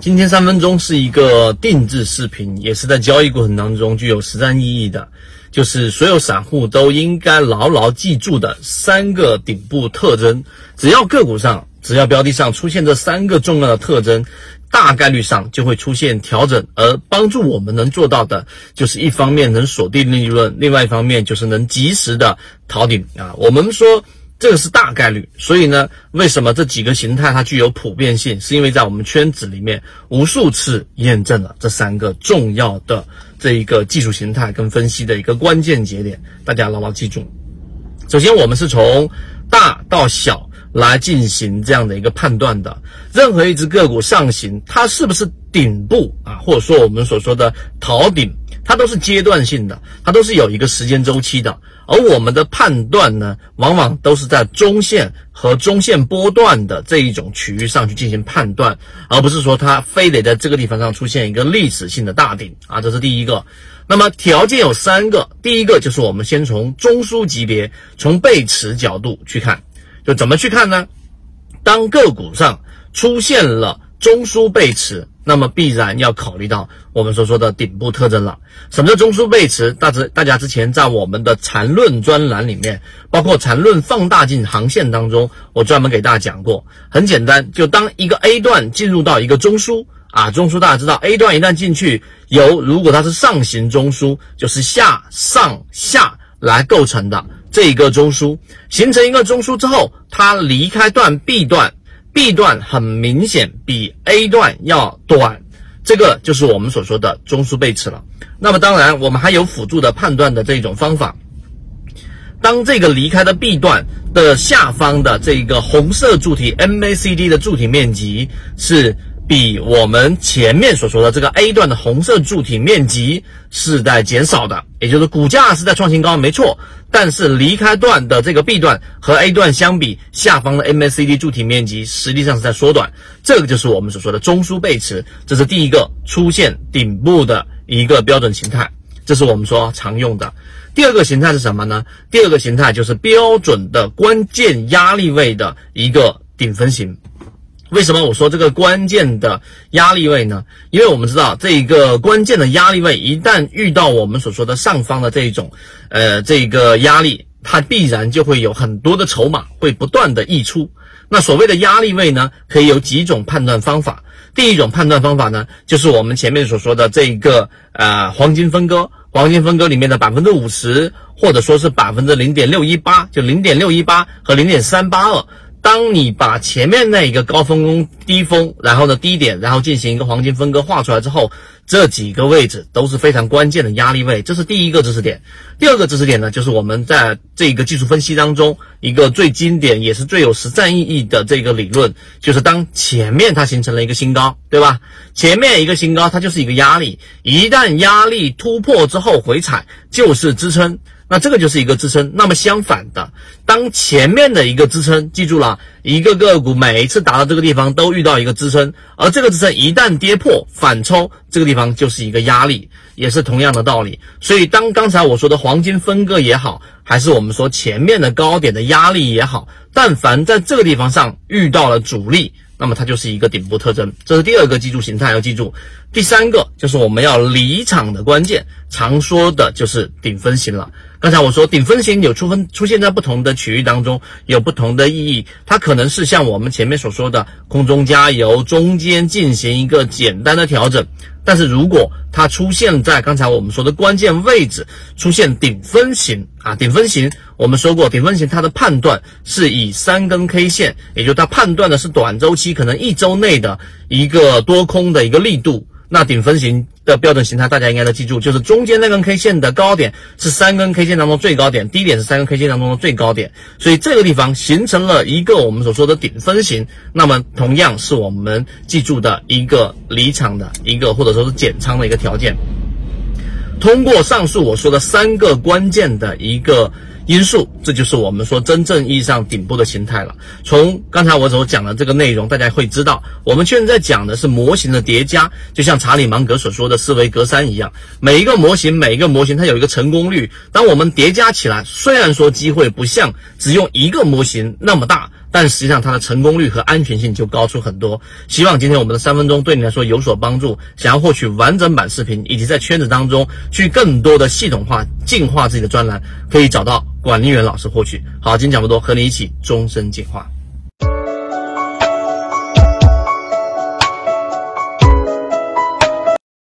今天三分钟是一个定制视频，也是在交易过程当中具有实战意义的，就是所有散户都应该牢牢记住的三个顶部特征。只要个股上，只要标的上出现这三个重要的特征，大概率上就会出现调整。而帮助我们能做到的，就是一方面能锁定利润，另外一方面就是能及时的逃顶啊。我们说。这个是大概率，所以呢，为什么这几个形态它具有普遍性？是因为在我们圈子里面无数次验证了这三个重要的这一个技术形态跟分析的一个关键节点，大家牢牢记住。首先，我们是从大到小来进行这样的一个判断的。任何一只个股上行，它是不是顶部啊，或者说我们所说的逃顶？它都是阶段性的，它都是有一个时间周期的，而我们的判断呢，往往都是在中线和中线波段的这一种区域上去进行判断，而不是说它非得在这个地方上出现一个历史性的大顶啊，这是第一个。那么条件有三个，第一个就是我们先从中枢级别，从背驰角度去看，就怎么去看呢？当个股上出现了中枢背驰。那么必然要考虑到我们所说的顶部特征了。什么叫中枢背驰？大致大家之前在我们的缠论专栏里面，包括缠论放大镜航线当中，我专门给大家讲过。很简单，就当一个 A 段进入到一个中枢啊，中枢大家知道，A 段一旦进去，由如果它是上行中枢，就是下上下来构成的这一个中枢，形成一个中枢之后，它离开段 B 段。B 段很明显比 A 段要短，这个就是我们所说的中枢背驰了。那么当然，我们还有辅助的判断的这种方法。当这个离开的 B 段的下方的这个红色柱体 MACD 的柱体面积是。比我们前面所说的这个 A 段的红色柱体面积是在减少的，也就是股价是在创新高，没错。但是离开段的这个 B 段和 A 段相比，下方的 MACD 柱体面积实际上是在缩短，这个就是我们所说的中枢背驰，这是第一个出现顶部的一个标准形态，这是我们说常用的。第二个形态是什么呢？第二个形态就是标准的关键压力位的一个顶分型。为什么我说这个关键的压力位呢？因为我们知道这一个关键的压力位一旦遇到我们所说的上方的这一种，呃，这个压力，它必然就会有很多的筹码会不断的溢出。那所谓的压力位呢，可以有几种判断方法。第一种判断方法呢，就是我们前面所说的这一个呃黄金分割，黄金分割里面的百分之五十，或者说是百分之零点六一八，就零点六一八和零点三八二。当你把前面那一个高峰、低峰，然后呢低点，然后进行一个黄金分割画出来之后，这几个位置都是非常关键的压力位，这是第一个知识点。第二个知识点呢，就是我们在这个技术分析当中一个最经典也是最有实战意义的这个理论，就是当前面它形成了一个新高，对吧？前面一个新高它就是一个压力，一旦压力突破之后回踩就是支撑。那这个就是一个支撑。那么相反的，当前面的一个支撑，记住了，一个个股每一次达到这个地方都遇到一个支撑，而这个支撑一旦跌破反抽，这个地方就是一个压力，也是同样的道理。所以当刚才我说的黄金分割也好，还是我们说前面的高点的压力也好，但凡在这个地方上遇到了阻力。那么它就是一个顶部特征，这是第二个记住形态要记住。第三个就是我们要离场的关键，常说的就是顶分型了。刚才我说顶分型有出分出现在不同的区域当中，有不同的意义。它可能是像我们前面所说的空中加油，中间进行一个简单的调整。但是如果它出现在刚才我们说的关键位置，出现顶分型啊，顶分型，我们说过顶分型它的判断是以三根 K 线，也就它判断的是短周期，可能一周内的一个多空的一个力度。那顶分型的标准形态，大家应该都记住，就是中间那根 K 线的高点是三根 K 线当中最高点，低点是三根 K 线当中的最高点，所以这个地方形成了一个我们所说的顶分型，那么同样是我们记住的一个离场的一个或者说是减仓的一个条件。通过上述我说的三个关键的一个。因素，这就是我们说真正意义上顶部的形态了。从刚才我所讲的这个内容，大家会知道，我们现在讲的是模型的叠加，就像查理芒格所说的思维格栅一样，每一个模型，每一个模型它有一个成功率。当我们叠加起来，虽然说机会不像只用一个模型那么大。但实际上它的成功率和安全性就高出很多。希望今天我们的三分钟对你来说有所帮助。想要获取完整版视频，以及在圈子当中去更多的系统化进化自己的专栏，可以找到管理员老师获取。好，今天讲不多，和你一起终身进化。